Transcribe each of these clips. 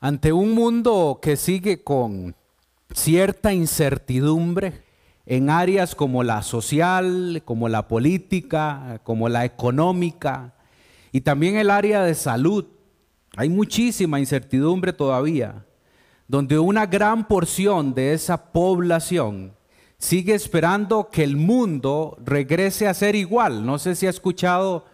Ante un mundo que sigue con cierta incertidumbre en áreas como la social, como la política, como la económica y también el área de salud, hay muchísima incertidumbre todavía, donde una gran porción de esa población sigue esperando que el mundo regrese a ser igual. No sé si ha escuchado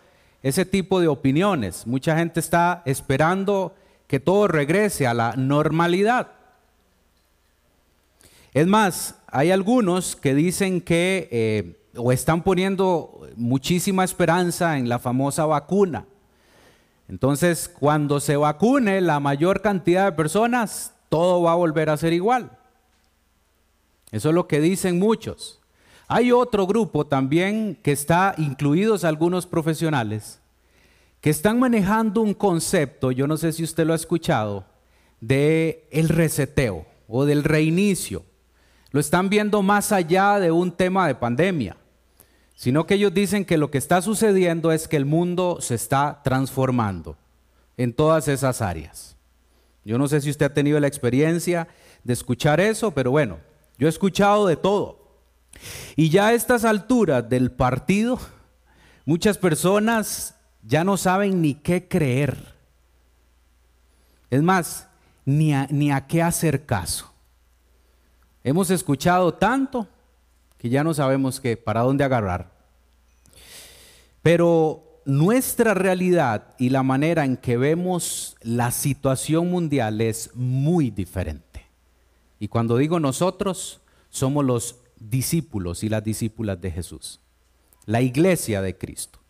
ese tipo de opiniones. Mucha gente está esperando que todo regrese a la normalidad. Es más, hay algunos que dicen que eh, o están poniendo muchísima esperanza en la famosa vacuna. Entonces, cuando se vacune la mayor cantidad de personas, todo va a volver a ser igual. Eso es lo que dicen muchos. Hay otro grupo también que está incluidos algunos profesionales que están manejando un concepto, yo no sé si usted lo ha escuchado, de el reseteo o del reinicio. Lo están viendo más allá de un tema de pandemia, sino que ellos dicen que lo que está sucediendo es que el mundo se está transformando en todas esas áreas. Yo no sé si usted ha tenido la experiencia de escuchar eso, pero bueno, yo he escuchado de todo. Y ya a estas alturas del partido, muchas personas ya no saben ni qué creer. Es más, ni a, ni a qué hacer caso. Hemos escuchado tanto que ya no sabemos qué, para dónde agarrar. Pero nuestra realidad y la manera en que vemos la situación mundial es muy diferente. Y cuando digo nosotros, somos los discípulos y las discípulas de Jesús, la iglesia de Cristo.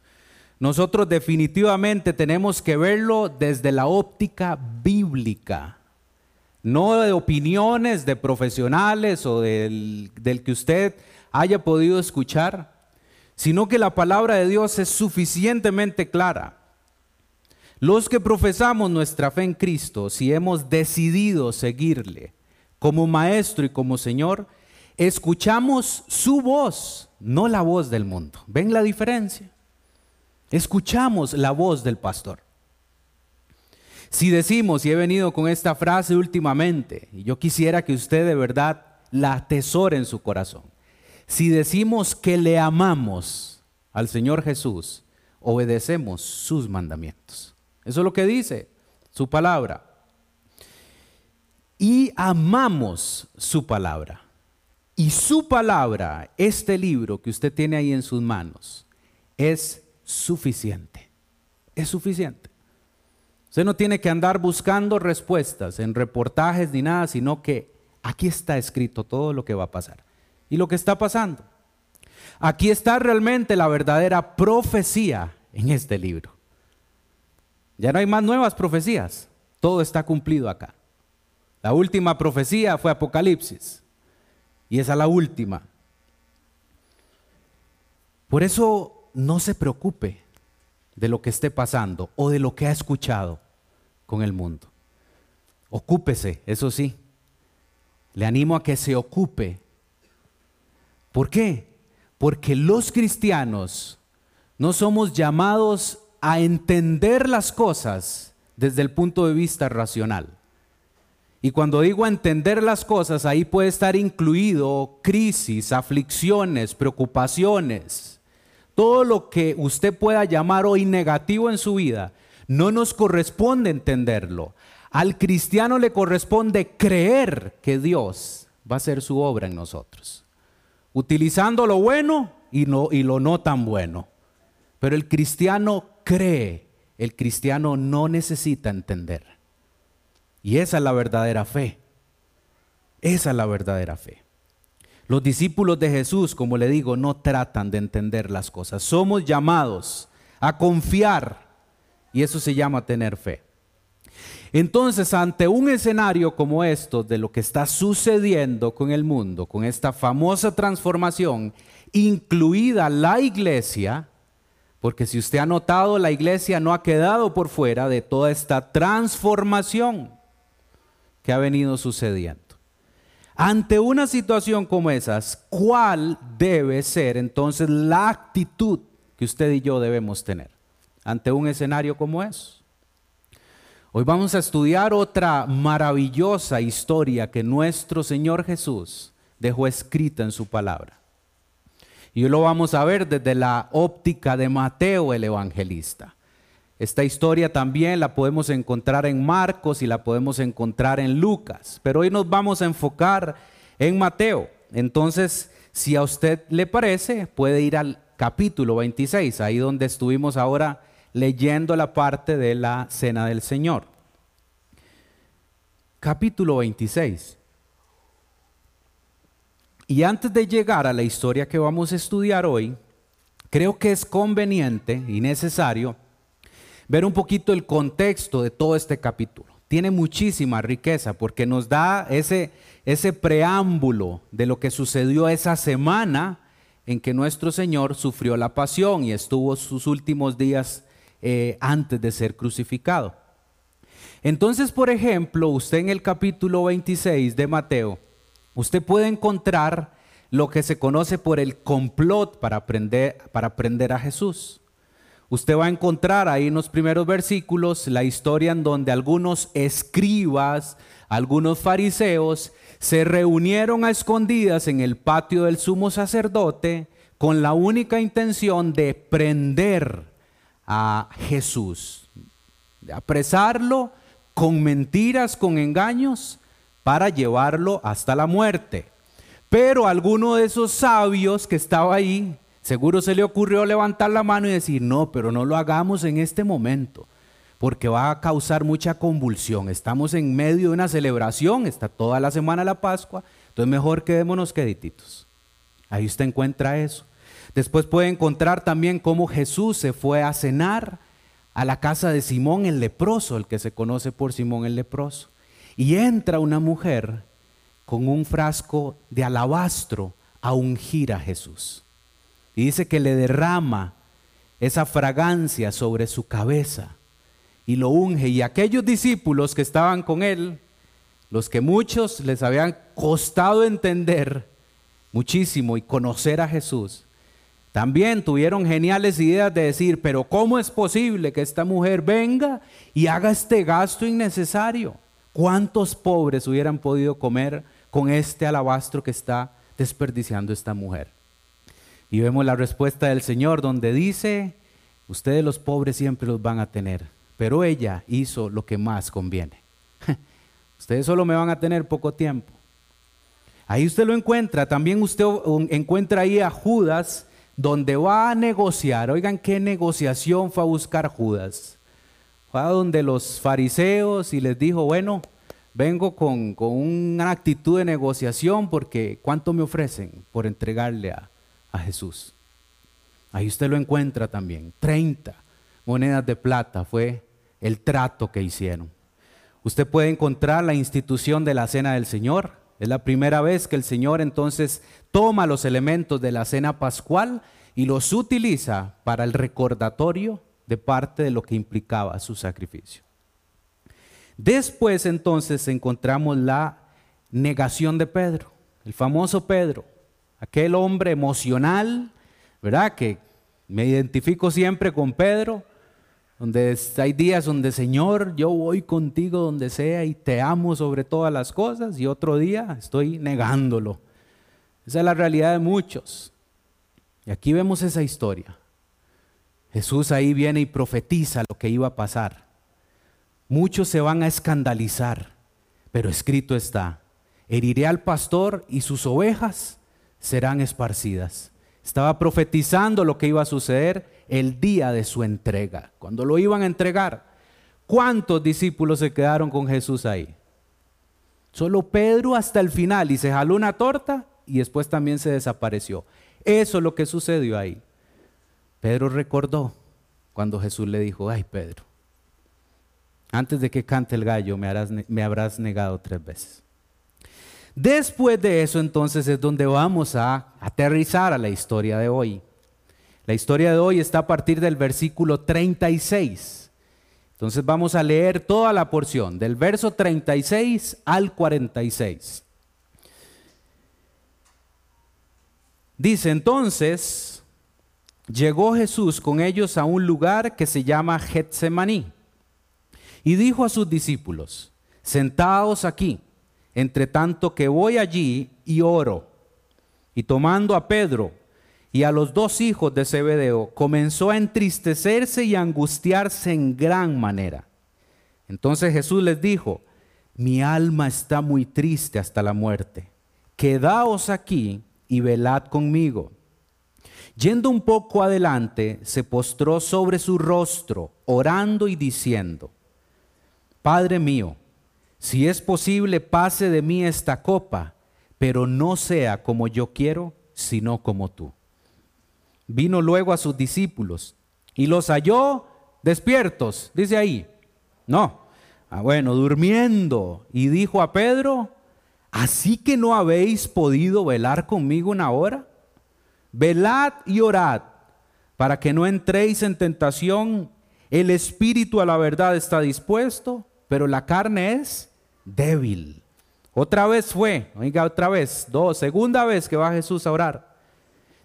Nosotros definitivamente tenemos que verlo desde la óptica bíblica, no de opiniones de profesionales o del, del, que usted haya podido escuchar, sino que la palabra de Dios es suficientemente clara. Los que profesamos nuestra fe en Cristo, si hemos decidido seguirle, como maestro y como Señor, escuchamos su voz, no la voz del mundo. ¿Ven la diferencia? Escuchamos la voz del pastor. Si decimos, y he venido con esta frase últimamente, y yo quisiera que usted de verdad la atesore en su corazón. Si decimos que le amamos al Señor Jesús, obedecemos sus mandamientos. Eso es lo que dice su palabra y amamos su palabra. Y su palabra, este libro que usted tiene ahí en sus manos, es suficiente. Es suficiente. Usted no tiene que andar buscando respuestas en reportajes ni nada, sino que aquí está escrito todo lo que va a pasar y lo que está pasando. Aquí está realmente la verdadera profecía en este libro. Ya no hay más nuevas profecías. Todo está cumplido acá. La última profecía fue Apocalipsis. Y esa es la última. Por eso no se preocupe de lo que esté pasando o de lo que ha escuchado con el mundo. Ocúpese, eso sí. Le animo a que se ocupe. ¿Por qué? Porque los cristianos no somos llamados a entender las cosas desde el punto de vista racional. Y cuando digo entender las cosas, ahí puede estar incluido crisis, aflicciones, preocupaciones. Todo lo que usted pueda llamar hoy negativo en su vida, no nos corresponde entenderlo. Al cristiano le corresponde creer que Dios va a hacer su obra en nosotros, utilizando lo bueno y, no, y lo no tan bueno. Pero el cristiano cree, el cristiano no necesita entender. Y esa es la verdadera fe. Esa es la verdadera fe. Los discípulos de Jesús, como le digo, no tratan de entender las cosas. Somos llamados a confiar y eso se llama tener fe. Entonces, ante un escenario como esto, de lo que está sucediendo con el mundo, con esta famosa transformación, incluida la iglesia, porque si usted ha notado, la iglesia no ha quedado por fuera de toda esta transformación que ha venido sucediendo. Ante una situación como esas, ¿cuál debe ser entonces la actitud que usted y yo debemos tener ante un escenario como es? Hoy vamos a estudiar otra maravillosa historia que nuestro Señor Jesús dejó escrita en su palabra. Y hoy lo vamos a ver desde la óptica de Mateo el evangelista. Esta historia también la podemos encontrar en Marcos y la podemos encontrar en Lucas, pero hoy nos vamos a enfocar en Mateo. Entonces, si a usted le parece, puede ir al capítulo 26, ahí donde estuvimos ahora leyendo la parte de la cena del Señor. Capítulo 26. Y antes de llegar a la historia que vamos a estudiar hoy, creo que es conveniente y necesario ver un poquito el contexto de todo este capítulo. Tiene muchísima riqueza porque nos da ese, ese preámbulo de lo que sucedió esa semana en que nuestro Señor sufrió la pasión y estuvo sus últimos días eh, antes de ser crucificado. Entonces, por ejemplo, usted en el capítulo 26 de Mateo, usted puede encontrar lo que se conoce por el complot para aprender, para aprender a Jesús. Usted va a encontrar ahí en los primeros versículos la historia en donde algunos escribas, algunos fariseos, se reunieron a escondidas en el patio del sumo sacerdote con la única intención de prender a Jesús, de apresarlo con mentiras, con engaños, para llevarlo hasta la muerte. Pero alguno de esos sabios que estaba ahí, seguro se le ocurrió levantar la mano y decir, no, pero no lo hagamos en este momento, porque va a causar mucha convulsión. Estamos en medio de una celebración, está toda la semana la Pascua, entonces mejor quedémonos quedititos. Ahí usted encuentra eso. Después puede encontrar también cómo Jesús se fue a cenar a la casa de Simón el leproso, el que se conoce por Simón el leproso. Y entra una mujer con un frasco de alabastro a ungir a Jesús. Y dice que le derrama esa fragancia sobre su cabeza y lo unge. Y aquellos discípulos que estaban con él, los que muchos les habían costado entender muchísimo y conocer a Jesús, también tuvieron geniales ideas de decir, pero ¿cómo es posible que esta mujer venga y haga este gasto innecesario? ¿Cuántos pobres hubieran podido comer con este alabastro que está desperdiciando esta mujer? Y vemos la respuesta del Señor donde dice, ustedes los pobres siempre los van a tener, pero ella hizo lo que más conviene. ustedes solo me van a tener poco tiempo. Ahí usted lo encuentra, también usted encuentra ahí a Judas, donde va a negociar, oigan qué negociación fue a buscar Judas. Fue a donde los fariseos y les dijo, bueno, vengo con, una actitud de negociación porque ¿cuánto me ofrecen por entregarle a, a Jesús? Ahí usted lo encuentra también. 30 monedas de plata fue el trato que hicieron. Usted puede encontrar la institución de la cena del Señor. Es la primera vez que el Señor entonces toma los elementos de la cena pascual y los utiliza para el recordatorio de parte de lo que implicaba su sacrificio. Después entonces encontramos la negación de Pedro, el famoso Pedro, aquel hombre emocional, ¿verdad? Que me identifico siempre con Pedro, donde hay días donde Señor, yo voy contigo donde sea y te amo sobre todas las cosas y otro día estoy negándolo esa es la realidad de muchos. Y aquí vemos esa historia. Jesús ahí viene y profetiza lo que iba a pasar. Muchos se van a escandalizar, pero escrito está, heriré al pastor y sus ovejas serán esparcidas. Estaba profetizando lo que iba a suceder el día de su entrega, cuando lo iban a entregar. ¿Cuántos discípulos se quedaron con Jesús ahí? Solo Pedro hasta el final y se jaló una torta y después también se desapareció. Eso es lo que sucedió ahí. Pedro recordó cuando Jesús le dijo, ay Pedro, antes de que cante el gallo me, me habrás negado tres veces. Después de eso entonces es donde vamos a aterrizar a la historia de hoy. La historia de hoy está a partir del versículo 36. Entonces vamos a leer toda la porción, del verso 36 al 46. Dice entonces, llegó Jesús con ellos a un lugar que se llama Getsemaní. Y dijo a sus discípulos, sentaos aquí, entre tanto que voy allí y oro. Y tomando a Pedro y a los dos hijos de Zebedeo, comenzó a entristecerse y a angustiarse en gran manera. Entonces Jesús les dijo, mi alma está muy triste hasta la muerte. Quedaos aquí y velad conmigo. Yendo un poco adelante, se postró sobre su rostro, orando y diciendo, Padre mío, si es posible, pase de mí esta copa, pero no sea como yo quiero, sino como tú. Vino luego a sus discípulos y los halló despiertos, dice ahí. No, ah, bueno, durmiendo. Y dijo a Pedro, ¿así que no habéis podido velar conmigo una hora? Velad y orad para que no entréis en tentación. El espíritu a la verdad está dispuesto, pero la carne es débil. Otra vez fue, oiga, otra vez, dos, segunda vez que va Jesús a orar,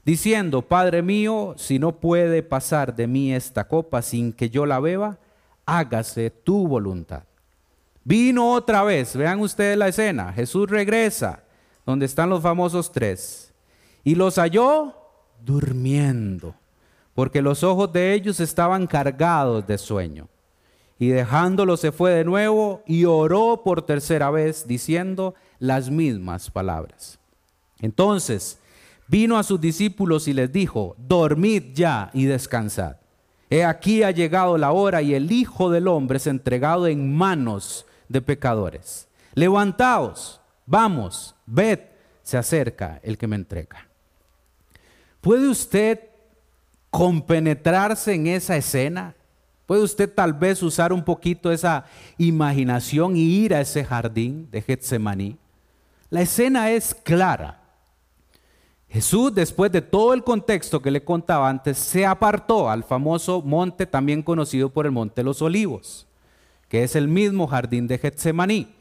diciendo, Padre mío, si no puede pasar de mí esta copa sin que yo la beba, hágase tu voluntad. Vino otra vez, vean ustedes la escena, Jesús regresa, donde están los famosos tres, y los halló durmiendo, porque los ojos de ellos estaban cargados de sueño. Y dejándolo se fue de nuevo y oró por tercera vez diciendo las mismas palabras. Entonces vino a sus discípulos y les dijo, dormid ya y descansad. He aquí ha llegado la hora y el Hijo del Hombre es entregado en manos de pecadores. Levantaos, vamos, ved, se acerca el que me entrega. ¿Puede usted compenetrarse en esa escena? ¿Puede usted tal vez usar un poquito esa imaginación y ir a ese jardín de Getsemaní? La escena es clara. Jesús, después de todo el contexto que le contaba antes, se apartó al famoso monte también conocido por el Monte de los Olivos, que es el mismo jardín de Getsemaní.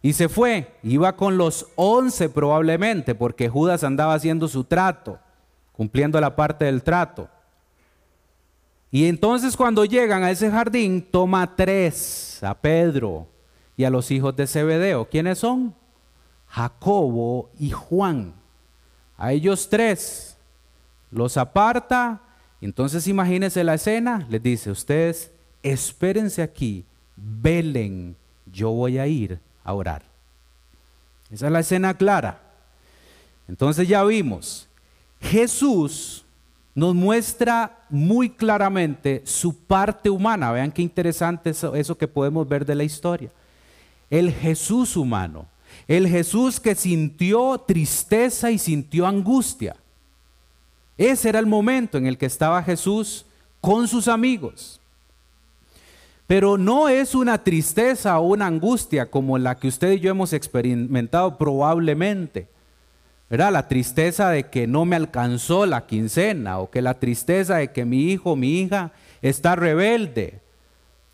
Y se fue, iba con los once probablemente, porque Judas andaba haciendo su trato, cumpliendo la parte del trato. Y entonces cuando llegan a ese jardín, toma tres, a Pedro y a los hijos de Zebedeo. ¿Quiénes son? Jacobo y Juan. A ellos tres los aparta. Entonces imagínense la escena. Les dice, ustedes espérense aquí, velen, yo voy a ir a orar. Esa es la escena clara. Entonces ya vimos, Jesús nos muestra muy claramente su parte humana. Vean qué interesante eso, eso que podemos ver de la historia. El Jesús humano, el Jesús que sintió tristeza y sintió angustia. Ese era el momento en el que estaba Jesús con sus amigos. Pero no es una tristeza o una angustia como la que usted y yo hemos experimentado probablemente la tristeza de que no me alcanzó la quincena o que la tristeza de que mi hijo, mi hija está rebelde.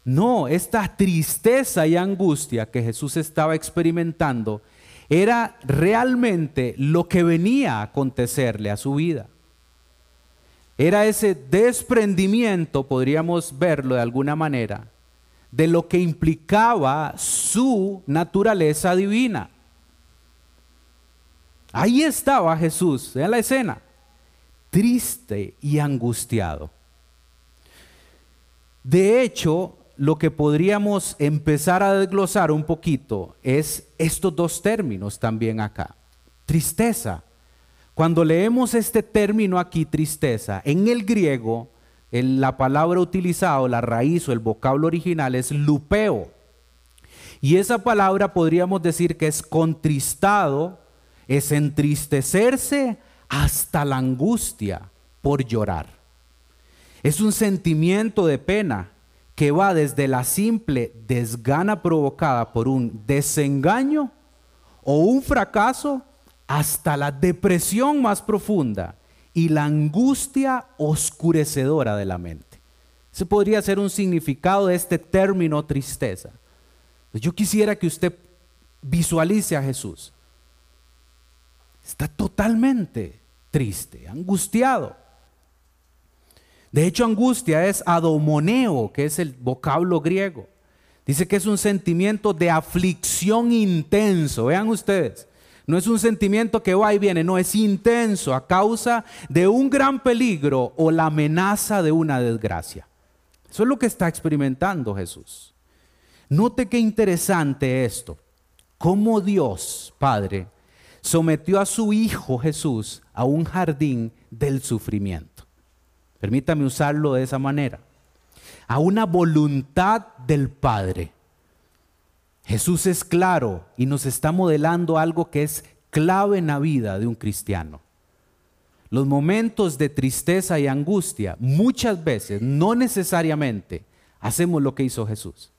No, esta tristeza y angustia que Jesús estaba experimentando era realmente lo que venía a acontecerle a su vida. Era ese desprendimiento, podríamos verlo de alguna manera, de lo que implicaba su naturaleza divina. Ahí estaba Jesús, en la escena, triste y angustiado. De hecho, lo que podríamos empezar a desglosar un poquito es estos dos términos también acá. Tristeza. Cuando leemos este término aquí, tristeza, en el griego, la palabra utilizada, la raíz o el vocablo original es lupeo. Y esa palabra podríamos decir que es contristado es entristecerse hasta la angustia por llorar. Es un sentimiento de pena que va desde la simple desgana provocada por un desengaño o un fracaso hasta la depresión más profunda y la angustia oscurecedora de la mente. Ese podría ser un significado de este término tristeza. Yo quisiera que usted visualice a Jesús está totalmente triste, angustiado. De hecho, angustia es adomoneo, que es el vocablo griego. Dice que es un sentimiento de aflicción intenso. Vean ustedes, no es un sentimiento que va y viene, no, es intenso a causa de un gran peligro o la amenaza de una desgracia. Eso es lo que está experimentando Jesús. Note qué interesante esto. Cómo Dios, Padre, sometió a su Hijo Jesús a un jardín del sufrimiento. Permítame usarlo de esa manera. A una voluntad del Padre. Jesús es claro y nos está modelando algo que es clave en la vida de un cristiano. Los momentos de tristeza y angustia, muchas veces, no necesariamente, hacemos lo que hizo Jesús.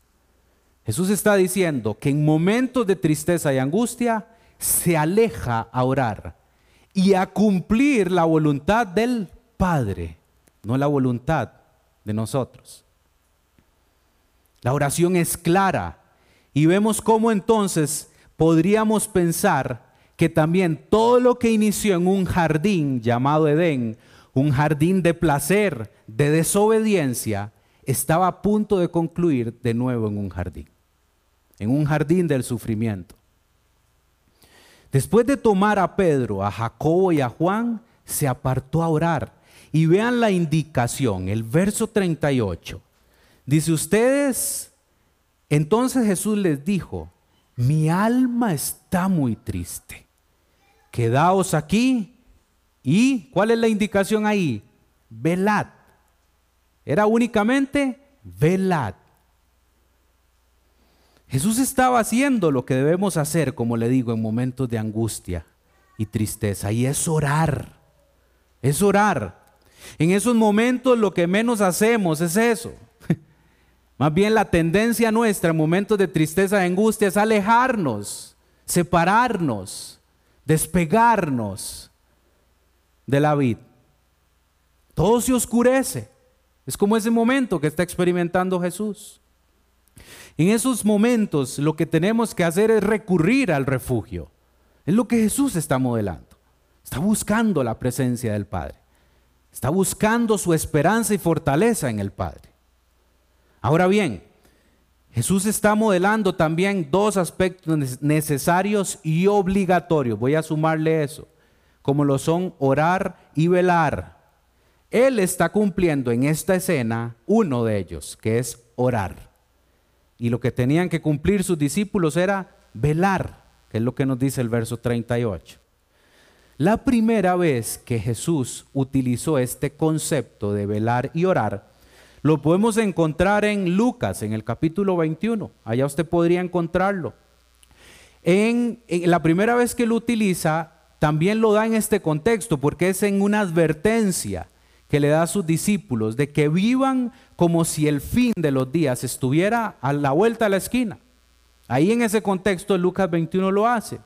Jesús está diciendo que en momentos de tristeza y angustia se aleja a orar y a cumplir la voluntad del Padre, no la voluntad de nosotros. La oración es clara, y vemos cómo entonces podríamos pensar que también todo lo que inició en un jardín llamado Edén, un jardín de placer, de desobediencia, estaba a punto de concluir de nuevo en un jardín, en un jardín del sufrimiento. Después de tomar a Pedro, a Jacobo y a Juan, se apartó a orar. Y vean la indicación, el verso 38. Dice, ustedes entonces Jesús les dijo, mi alma está muy triste. Quedaos aquí y, ¿cuál es la indicación ahí? Velad. Era únicamente velad. Jesús estaba haciendo lo que debemos hacer, como le digo, en momentos de angustia y tristeza, y es orar. Es orar. En esos momentos lo que menos hacemos es eso. Más bien la tendencia nuestra en momentos de tristeza y angustia es alejarnos, separarnos, despegarnos de la vida. Todo se oscurece. Es como ese momento que está experimentando Jesús. En esos momentos lo que tenemos que hacer es recurrir al refugio. Es lo que Jesús está modelando. Está buscando la presencia del Padre. Está buscando su esperanza y fortaleza en el Padre. Ahora bien, Jesús está modelando también dos aspectos necesarios y obligatorios. Voy a sumarle eso, como lo son orar y velar. Él está cumpliendo en esta escena uno de ellos, que es orar. Y lo que tenían que cumplir sus discípulos era velar, que es lo que nos dice el verso 38. La primera vez que Jesús utilizó este concepto de velar y orar lo podemos encontrar en Lucas, en el capítulo 21. Allá usted podría encontrarlo. En, la primera vez que lo utiliza, también lo da en este contexto, porque es en una advertencia que le da a sus discípulos de que vivan como si el fin de los días estuviera a la vuelta de la esquina. Ahí en ese contexto Lucas 21 lo hace.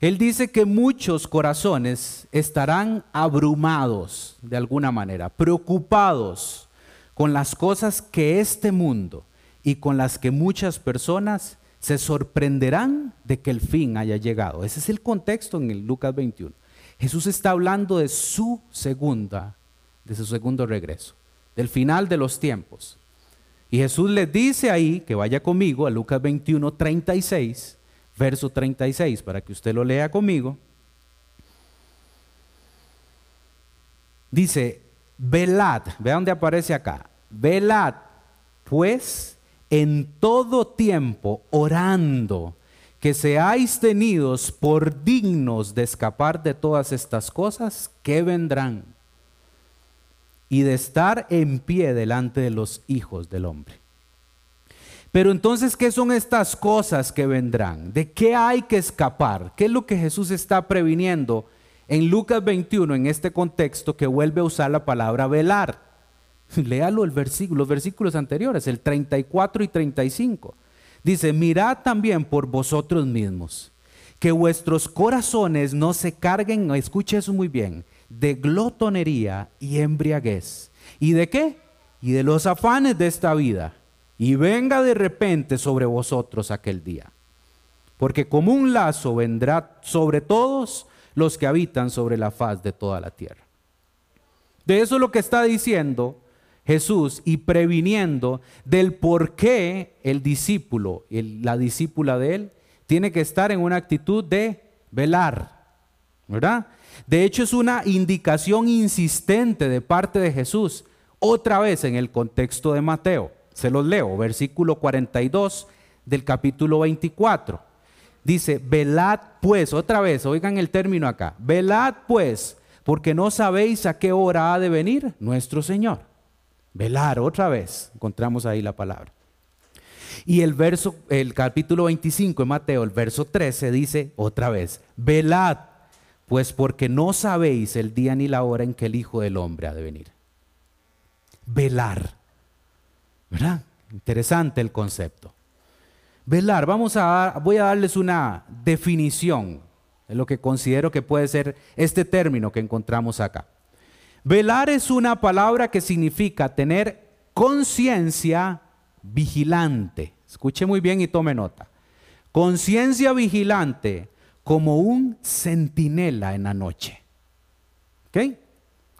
Él dice que muchos corazones estarán abrumados de alguna manera, preocupados con las cosas que este mundo y con las que muchas personas se sorprenderán de que el fin haya llegado. Ese es el contexto en el Lucas 21. Jesús está hablando de su segunda, de su segundo regreso, del final de los tiempos. Y Jesús les dice ahí que vaya conmigo a Lucas 21, 36, verso 36, para que usted lo lea conmigo. Dice, velad, vea dónde aparece acá, velad pues en todo tiempo orando que seáis tenidos por dignos de escapar de todas estas cosas que vendrán y de estar en pie delante de los hijos del hombre. Pero entonces, ¿qué son estas cosas que vendrán? ¿De qué hay que escapar? ¿Qué es lo que Jesús está previniendo en Lucas 21, en este contexto, que vuelve a usar la palabra velar. Léalo el versículo, los versículos anteriores, el 34 y 35. Dice, mirad también por vosotros mismos, que vuestros corazones no se carguen, escuche eso muy bien, de glotonería y embriaguez. ¿Y de qué? Y de los afanes de esta vida. Y venga de repente sobre vosotros aquel día. Porque como un lazo vendrá sobre todos los que habitan sobre la faz de toda la tierra. De eso es lo que está diciendo Jesús y previniendo del por qué el discípulo, la discípula de él, tiene que estar en una actitud de velar, ¿verdad? De hecho, es una indicación insistente de parte de Jesús, otra vez en el contexto de Mateo. Se los leo, versículo 42 del capítulo 24. Dice, velad pues, otra vez, oigan el término acá, velad pues, porque no sabéis a qué hora ha de venir nuestro Señor. Velar, otra vez, encontramos ahí la palabra. Y el verso, el capítulo 25 de Mateo, el verso 13 dice otra vez, velad, pues porque no sabéis el día ni la hora en que el Hijo del Hombre ha de venir. Velar. ¿Verdad? Interesante el concepto. Velar, vamos a, voy a darles una definición de lo que considero que puede ser este término que encontramos acá. Velar es una palabra que significa tener conciencia vigilante. Escuche muy bien y tome nota. Conciencia vigilante como un centinela en la noche. ¿Ok?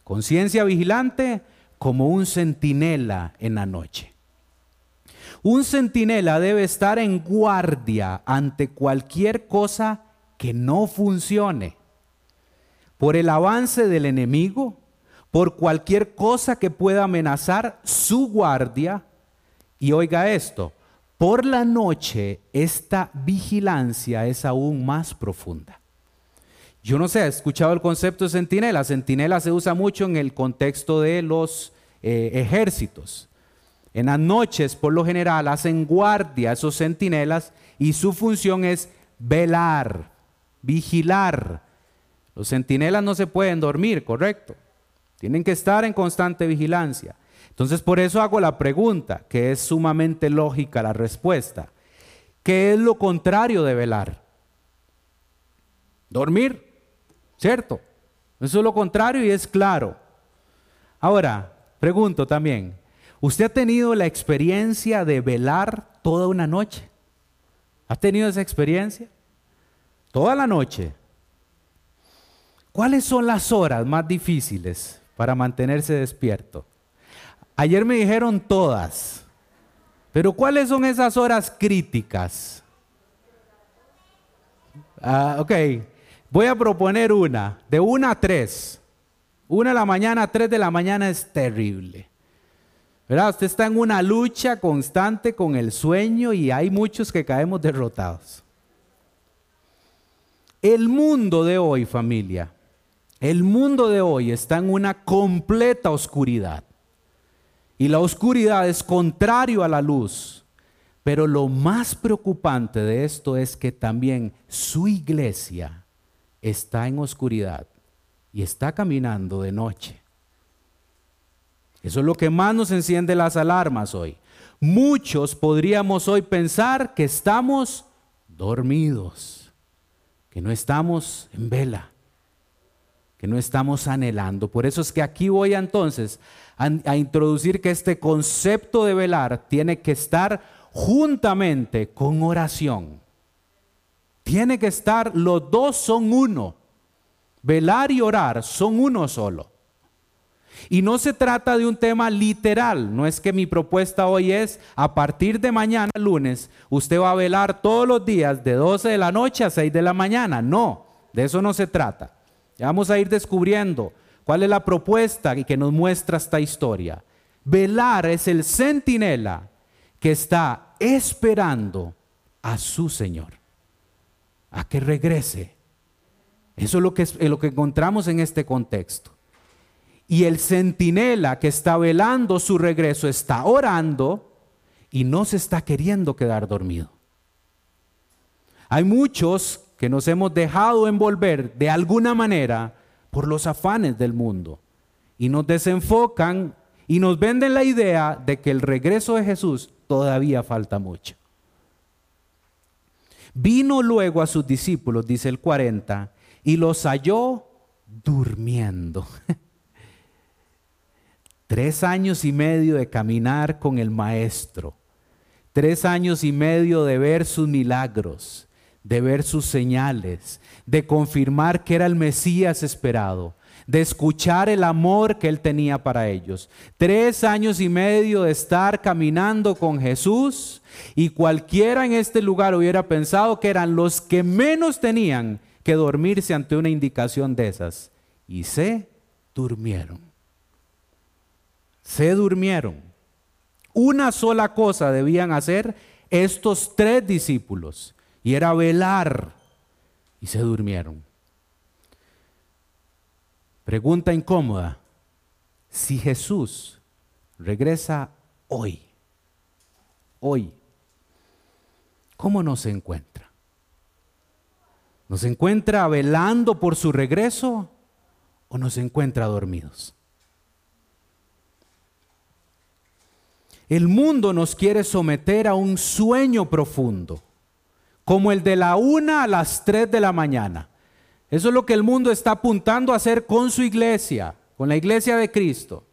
Conciencia vigilante como un centinela en la noche. Un centinela debe estar en guardia ante cualquier cosa que no funcione. Por el avance del enemigo, por cualquier cosa que pueda amenazar su guardia. Y oiga esto, por la noche esta vigilancia es aún más profunda. Yo no sé, ¿ha escuchado el concepto de centinela? Centinela se usa mucho en el contexto de los eh, ejércitos. En las noches, por lo general, hacen guardia esos centinelas y su función es velar, vigilar. Los centinelas no se pueden dormir, correcto. Tienen que estar en constante vigilancia. Entonces por eso hago la pregunta, que es sumamente lógica la respuesta. ¿Qué es lo contrario de velar? Dormir, ¿cierto? Eso es lo contrario y es claro. Ahora, pregunto también, ¿usted ha tenido la experiencia de velar toda una noche? ¿Ha tenido esa experiencia? Toda la noche. ¿Cuáles son las horas más difíciles para mantenerse despierto? Ayer me dijeron todas, pero ¿cuáles son esas horas críticas? Ah, ok, voy a proponer una, de una a tres. Una de la mañana a tres de la mañana es terrible. ¿Verdad? Usted está en una lucha constante con el sueño y hay muchos que caemos derrotados. El mundo de hoy, familia, el mundo de hoy está en una completa oscuridad. Y la oscuridad es contrario a la luz. Pero lo más preocupante de esto es que también su iglesia está en oscuridad y está caminando de noche. Eso es lo que más nos enciende las alarmas hoy. Muchos podríamos hoy pensar que estamos dormidos, que no estamos en vela, que no estamos anhelando. Por eso es que aquí voy entonces a, introducir que este concepto de velar tiene que estar juntamente con oración. Tiene que estar, los dos son uno. Velar y orar son uno solo. Y no se trata de un tema literal, no es que mi propuesta hoy es, a partir de mañana lunes, usted va a velar todos los días de 12 de la noche a 6 de la mañana. No, de eso no se trata. Ya vamos a ir descubriendo ¿Cuál es la propuesta que nos muestra esta historia? Velar es el centinela que está esperando a su Señor, a que regrese. Eso es lo que, es, lo que encontramos en este contexto. Y el centinela que está velando su regreso está orando y no se está queriendo quedar dormido. Hay muchos que nos hemos dejado envolver de alguna manera por los afanes del mundo. Y nos desenfocan y nos venden la idea de que el regreso de Jesús todavía falta mucho. Vino luego a sus discípulos, dice el 40, y los halló durmiendo. Tres años y medio de caminar con el Maestro. Tres años y medio de ver sus milagros, de ver sus señales, de confirmar que era el Mesías esperado, de escuchar el amor que Él tenía para ellos. Tres años y medio de estar caminando con Jesús y cualquiera en este lugar hubiera pensado que eran los que menos tenían que dormirse ante una indicación de esas. Y se durmieron. Se durmieron. Una sola cosa debían hacer estos tres discípulos y era velar y se durmieron. Pregunta incómoda. Si Jesús regresa hoy, hoy, ¿cómo nos encuentra? ¿Nos encuentra velando por su regreso o nos encuentra dormidos? El mundo nos quiere someter a un sueño profundo, como el de la una a las tres de la mañana. Eso es lo que el mundo está apuntando a hacer con su iglesia, con la iglesia de Cristo.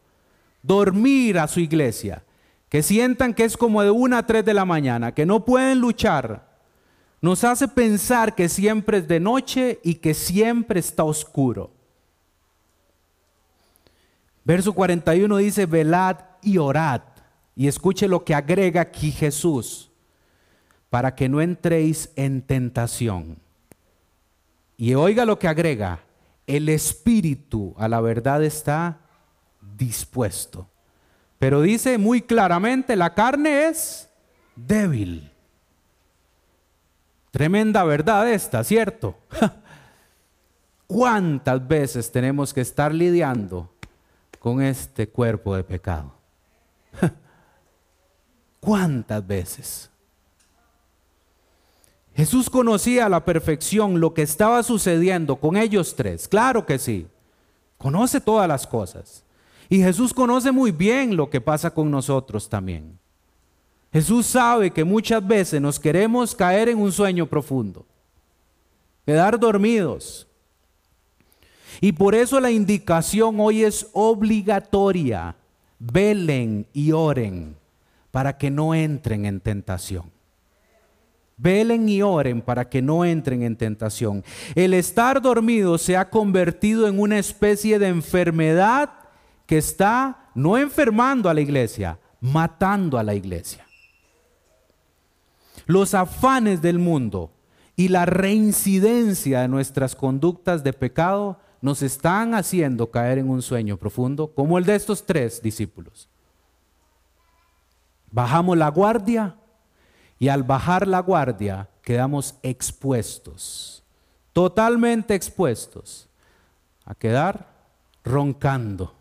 Dormir a su iglesia. Que sientan que es como de una a tres de la mañana, que no pueden luchar. Nos hace pensar que siempre es de noche y que siempre está oscuro. Verso 41 dice, velad y orad. Y escuche lo que agrega aquí Jesús, para que no entréis en tentación. Y oiga lo que agrega, el espíritu a la verdad está dispuesto. Pero dice muy claramente, la carne es débil. Tremenda verdad esta, ¿cierto? ¿Cuántas veces tenemos que estar lidiando con este cuerpo de pecado? ¿Cuántas veces? Jesús conocía a la perfección lo que estaba sucediendo con ellos tres. Claro que sí. Conoce todas las cosas. Y Jesús conoce muy bien lo que pasa con nosotros también. Jesús sabe que muchas veces nos queremos caer en un sueño profundo, quedar dormidos. Y por eso la indicación hoy es obligatoria. Velen y oren para que no entren en tentación. Velen y oren para que no entren en tentación. El estar dormido se ha convertido en una especie de enfermedad que está no enfermando a la iglesia, matando a la iglesia. Los afanes del mundo y la reincidencia de nuestras conductas de pecado nos están haciendo caer en un sueño profundo, como el de estos tres discípulos. Bajamos la guardia y al bajar la guardia quedamos expuestos, totalmente expuestos a quedar roncando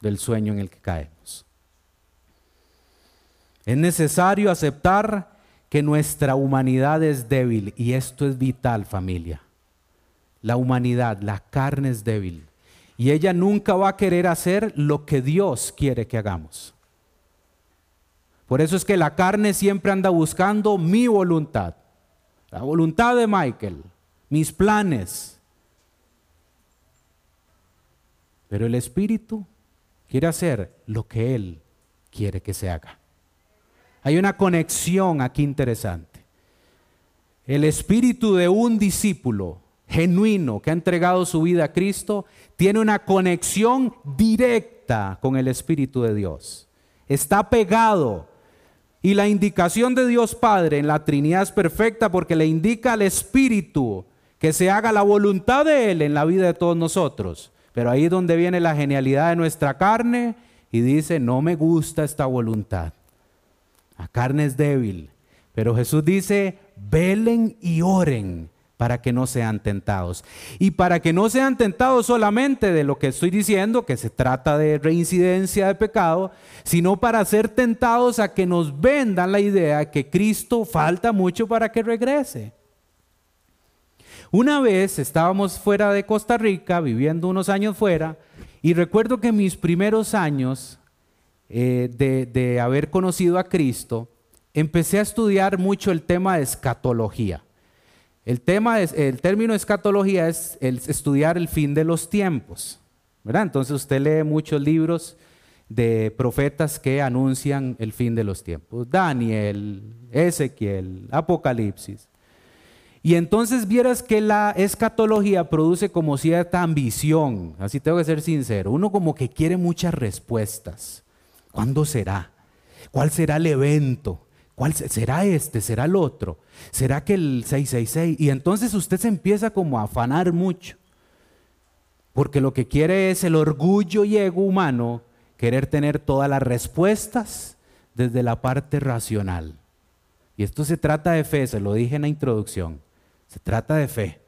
del sueño en el que caemos. Es necesario aceptar que nuestra humanidad es débil y esto es vital familia. La humanidad, la carne es débil y ella nunca va a querer hacer lo que Dios quiere que hagamos. Por eso es que la carne siempre anda buscando mi voluntad, la voluntad de Michael, mis planes. Pero el Espíritu quiere hacer lo que Él quiere que se haga. Hay una conexión aquí interesante. El espíritu de un discípulo genuino que ha entregado su vida a Cristo tiene una conexión directa con el Espíritu de Dios. Está pegado y la indicación de Dios Padre en la Trinidad es perfecta porque le indica al Espíritu que se haga la voluntad de Él en la vida de todos nosotros. Pero ahí es donde viene la genialidad de nuestra carne y dice, no me gusta esta voluntad. La carne es débil. Pero Jesús dice, velen y oren para que no sean tentados. Y para que no sean tentados solamente de lo que estoy diciendo, que se trata de reincidencia de pecado, sino para ser tentados a que nos vendan la idea que Cristo falta mucho para que regrese. Una vez estábamos fuera de Costa Rica, viviendo unos años fuera, y recuerdo que mis primeros años eh, de, de haber conocido a Cristo, empecé a estudiar mucho el tema de escatología. El tema es, el término escatología es estudiar el fin de los tiempos, ¿verdad? Entonces usted lee muchos libros de profetas que anuncian el fin de los tiempos. Daniel, Ezequiel, Apocalipsis. Y entonces vieras que la escatología produce como cierta ambición, así tengo que ser sincero, uno como que quiere muchas respuestas. ¿Cuándo será? ¿Cuál será el evento? ¿Cuál será este? ¿Será el otro? ¿Será que el 666? Y entonces usted se empieza como a afanar mucho. Porque lo que quiere es el orgullo y ego humano, querer tener todas las respuestas desde la parte racional. Y esto se trata de fe, se lo dije en la introducción. Se trata de fe.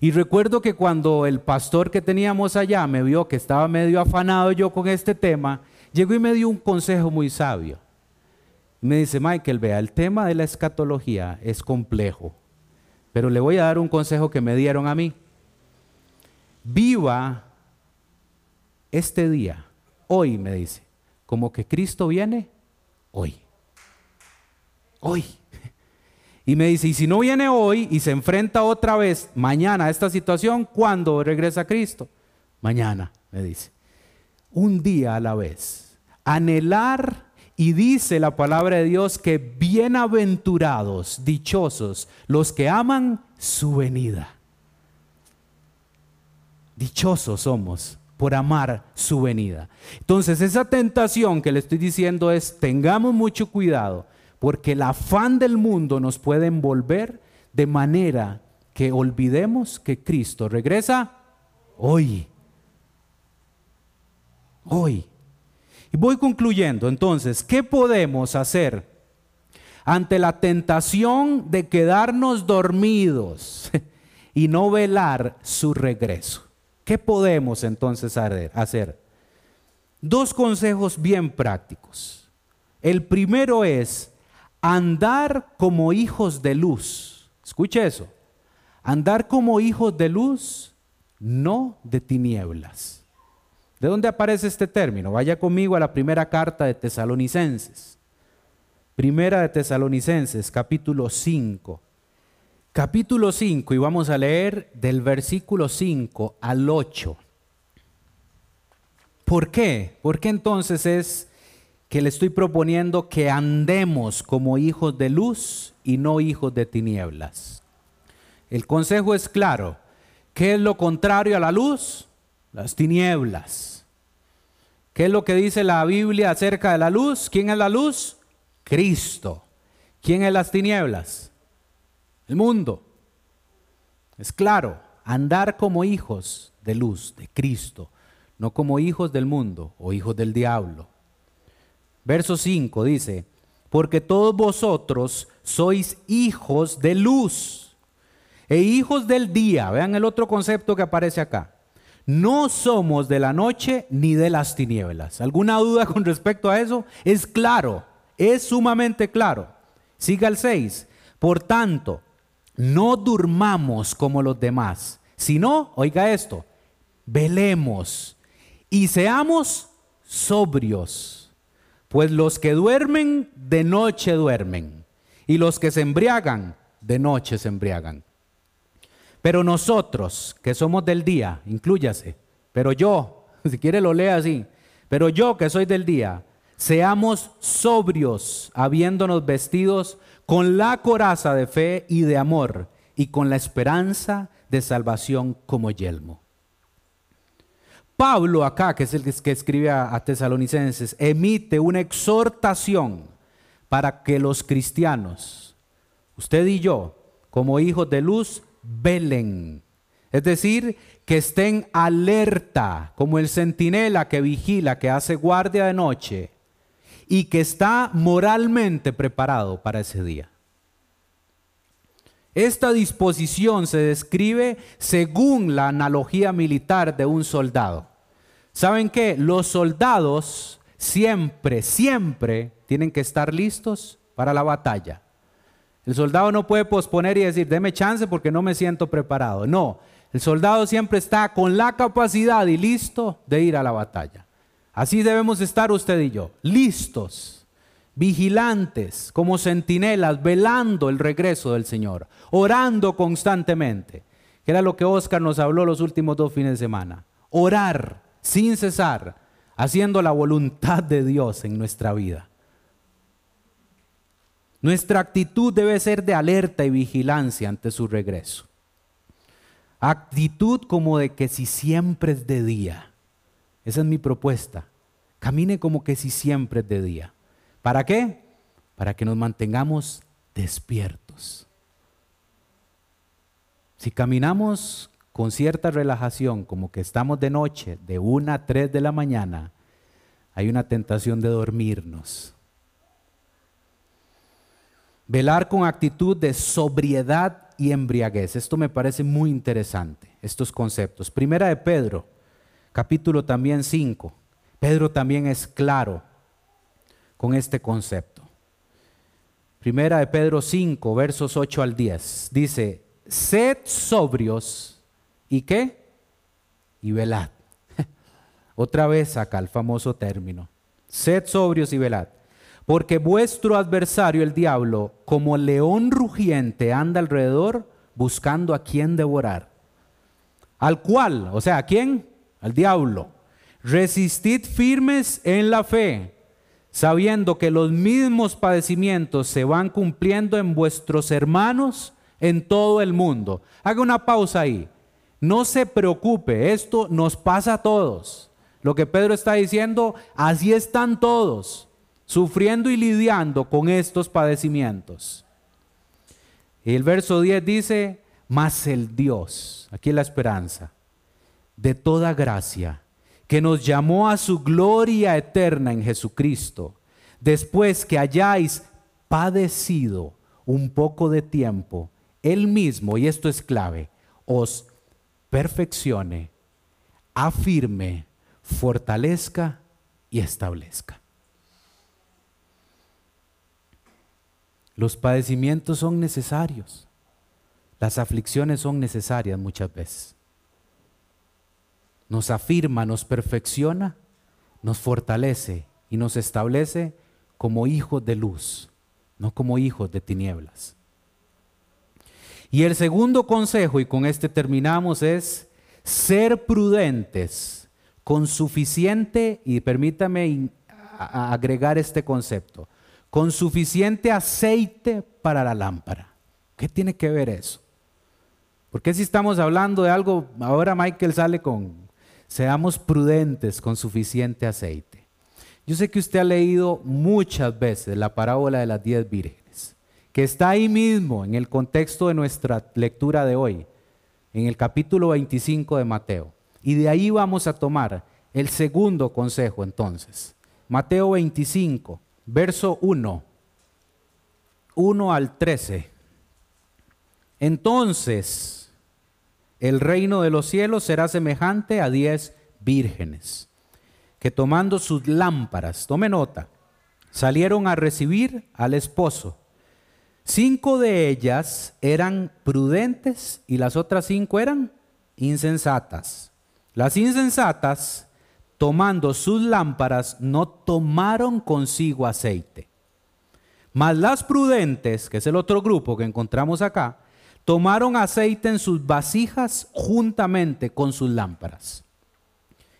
Y recuerdo que cuando el pastor que teníamos allá me vio que estaba medio afanado yo con este tema, llegó y me dio un consejo muy sabio. Me dice, Michael, vea, el tema de la escatología es complejo, pero le voy a dar un consejo que me dieron a mí. Viva este día, hoy, me dice, como que Cristo viene hoy. Hoy. Y me dice, y si no viene hoy y se enfrenta otra vez mañana a esta situación, ¿cuándo regresa Cristo? Mañana, me dice. Un día a la vez. Anhelar y dice la palabra de Dios que bienaventurados, dichosos, los que aman su venida. Dichosos somos por amar su venida. Entonces esa tentación que le estoy diciendo es, tengamos mucho cuidado porque el afán del mundo nos puede envolver de manera que olvidemos que Cristo regresa hoy. Hoy. Y voy concluyendo. Entonces, ¿qué podemos hacer ante la tentación de quedarnos dormidos y no velar su regreso? ¿Qué podemos entonces hacer? Dos consejos bien prácticos. El primero es andar como hijos de luz. Escuche eso. Andar como hijos de luz, no de tinieblas. ¿De dónde aparece este término? Vaya conmigo a la primera carta de Tesalonicenses. Primera de Tesalonicenses, capítulo 5. Capítulo 5 y vamos a leer del versículo 5 al 8. ¿Por qué? ¿Por qué entonces es que le estoy proponiendo que andemos como hijos de luz y no hijos de tinieblas. El consejo es claro. ¿Qué es lo contrario a la luz? Las tinieblas. ¿Qué es lo que dice la Biblia acerca de la luz? ¿Quién es la luz? Cristo. ¿Quién es las tinieblas? El mundo. Es claro, andar como hijos de luz, de Cristo, no como hijos del mundo o hijos del diablo. Verso 5 dice, porque todos vosotros sois hijos de luz e hijos del día. Vean el otro concepto que aparece acá. No somos de la noche ni de las tinieblas. ¿Alguna duda con respecto a eso? Es claro, es sumamente claro. Siga el 6. Por tanto, no durmamos como los demás, sino, oiga esto, velemos y seamos sobrios. Pues los que duermen, de noche duermen, y los que se embriagan, de noche se embriagan. Pero nosotros, que somos del día, incluyase, pero yo, si quiere lo lea así, pero yo que soy del día, seamos sobrios, habiéndonos vestidos con la coraza de fe y de amor, y con la esperanza de salvación como yelmo. Pablo acá, que es el que escribe a, tesalonicenses, emite una exhortación para que los cristianos, usted y yo, como hijos de luz, velen. Es decir, que estén alerta, como el centinela que vigila, que hace guardia de noche y que está moralmente preparado para ese día. Esta disposición se describe según la analogía militar de un soldado. ¿Saben qué? Los soldados siempre, siempre tienen que estar listos para la batalla. El soldado no puede posponer y decir, deme chance porque no me siento preparado. No, el soldado siempre está con la capacidad y listo de ir a la batalla. Así debemos estar usted y yo, listos vigilantes, como centinelas, velando el regreso del Señor, orando constantemente, que era lo que Oscar nos habló los últimos dos fines de semana. Orar sin cesar, haciendo la voluntad de Dios en nuestra vida. Nuestra actitud debe ser de alerta y vigilancia ante su regreso. Actitud como de que si siempre es de día. Esa es mi propuesta. Camine como que si siempre es de día. ¿Para qué? Para que nos mantengamos despiertos. Si caminamos con cierta relajación, como que estamos de noche, de una a tres de la mañana, hay una tentación de dormirnos. Velar con actitud de sobriedad y embriaguez. Esto me parece muy interesante, estos conceptos. Primera de Pedro, capítulo también 5. Pedro también es claro con este concepto. Primera de Pedro 5, versos 8 al 10. Dice, sed sobrios y qué? Y velad. Otra vez acá el famoso término. Sed sobrios y velad. Porque vuestro adversario, el diablo, como león rugiente, anda alrededor buscando a quien devorar. Al cual, o sea, ¿a quién? Al diablo. Resistid firmes en la fe, sabiendo que los mismos padecimientos se van cumpliendo en vuestros hermanos en todo el mundo. Haga una pausa ahí. No se preocupe, esto nos pasa a todos. Lo que Pedro está diciendo, así están todos, sufriendo y lidiando con estos padecimientos. El verso 10 dice, mas el Dios, aquí la esperanza, de toda gracia, que nos llamó a su gloria eterna en Jesucristo, después que hayáis padecido un poco de tiempo, Él mismo, y esto es clave, os perfeccione, afirme, fortalezca y establezca. Los padecimientos son necesarios. Las aflicciones son necesarias muchas veces. Nos afirma, nos perfecciona, nos fortalece y nos establece como hijos de luz, no como hijos de tinieblas. Y el segundo consejo, y con este terminamos, es ser prudentes con suficiente, y permítame agregar este concepto, con suficiente aceite para la lámpara. ¿Qué tiene que ver eso? Porque si estamos hablando de algo, ahora Michael sale con, seamos prudentes con suficiente aceite. Yo sé que usted ha leído muchas veces la parábola de las diez vírgenes, que está ahí mismo en el contexto de nuestra lectura de hoy, en el capítulo 25 de Mateo. Y de ahí vamos a tomar el segundo consejo entonces. Mateo 25, verso 1, 1 al 13. Entonces, el reino de los cielos será semejante a diez vírgenes, que tomando sus lámparas, tome nota, salieron a recibir al esposo. Cinco de ellas eran prudentes y las otras cinco eran insensatas. Las insensatas, tomando sus lámparas, no tomaron consigo aceite. Mas las prudentes, que es el otro grupo que encontramos acá, tomaron aceite en sus vasijas juntamente con sus lámparas.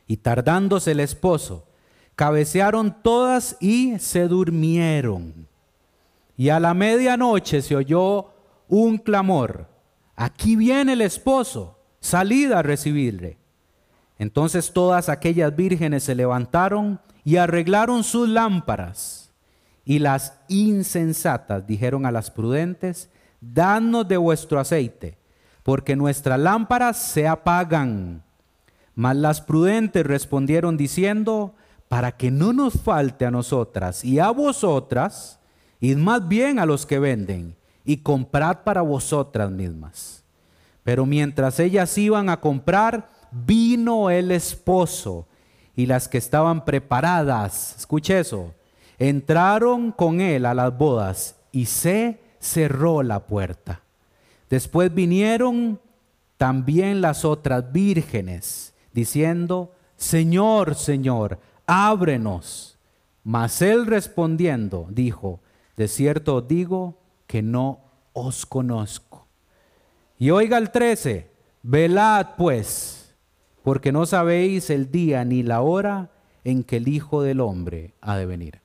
Y tardándose el esposo, cabecearon todas y se durmieron. Y a la medianoche se oyó un clamor. Aquí viene el esposo, salid a recibirle. Entonces todas aquellas vírgenes se levantaron y arreglaron sus lámparas. Y las insensatas dijeron a las prudentes, danos de vuestro aceite, porque nuestras lámparas se apagan. Mas las prudentes respondieron diciendo, para que no nos falte a nosotras y a vosotras, id más bien a los que venden y comprad para vosotras mismas. Pero mientras ellas iban a comprar, vino el esposo y las que estaban preparadas, escuche eso, entraron con él a las bodas y se cerró la puerta. Después vinieron también las otras vírgenes, diciendo, Señor, Señor, ábrenos. Mas él respondiendo dijo, de cierto os digo que no os conozco. Y oiga el 13, velad pues porque no sabéis el día ni la hora en que el Hijo del Hombre ha de venir.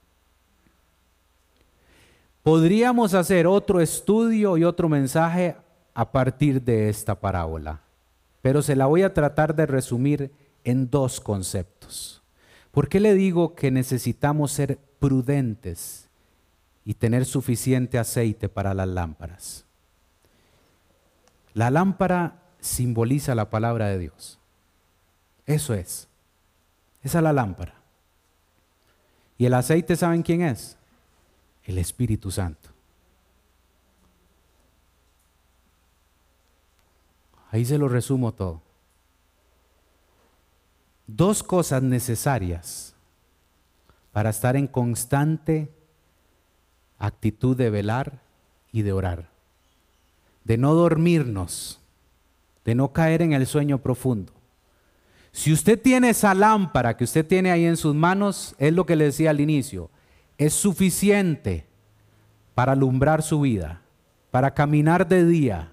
Podríamos hacer otro estudio y otro mensaje a partir de esta parábola, pero se la voy a tratar de resumir en dos conceptos. ¿Por qué le digo que necesitamos ser prudentes y tener suficiente aceite para las lámparas? La lámpara simboliza la palabra de Dios. Eso es. Esa es la lámpara. ¿Y el aceite saben quién es? El Espíritu Santo. Ahí se lo resumo todo. Dos cosas necesarias para estar en constante actitud de velar y de orar. De no dormirnos, de no caer en el sueño profundo. Si usted tiene esa lámpara que usted tiene ahí en sus manos, es lo que le decía al inicio, es suficiente para alumbrar su vida, para caminar de día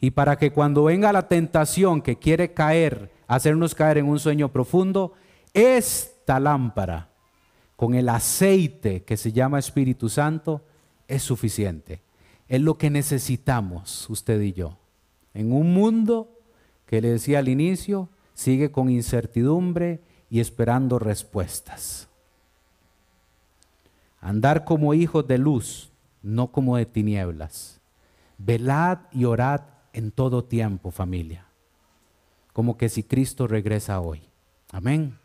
y para que cuando venga la tentación que quiere caer, hacernos caer en un sueño profundo, esta lámpara con el aceite que se llama Espíritu Santo es suficiente. Es lo que necesitamos usted y yo. En un mundo que le decía al inicio, sigue con incertidumbre y esperando respuestas. Andar como hijos de luz, no como de tinieblas. Velad y orad en todo tiempo, familia. Como que si Cristo regresa hoy. Amén.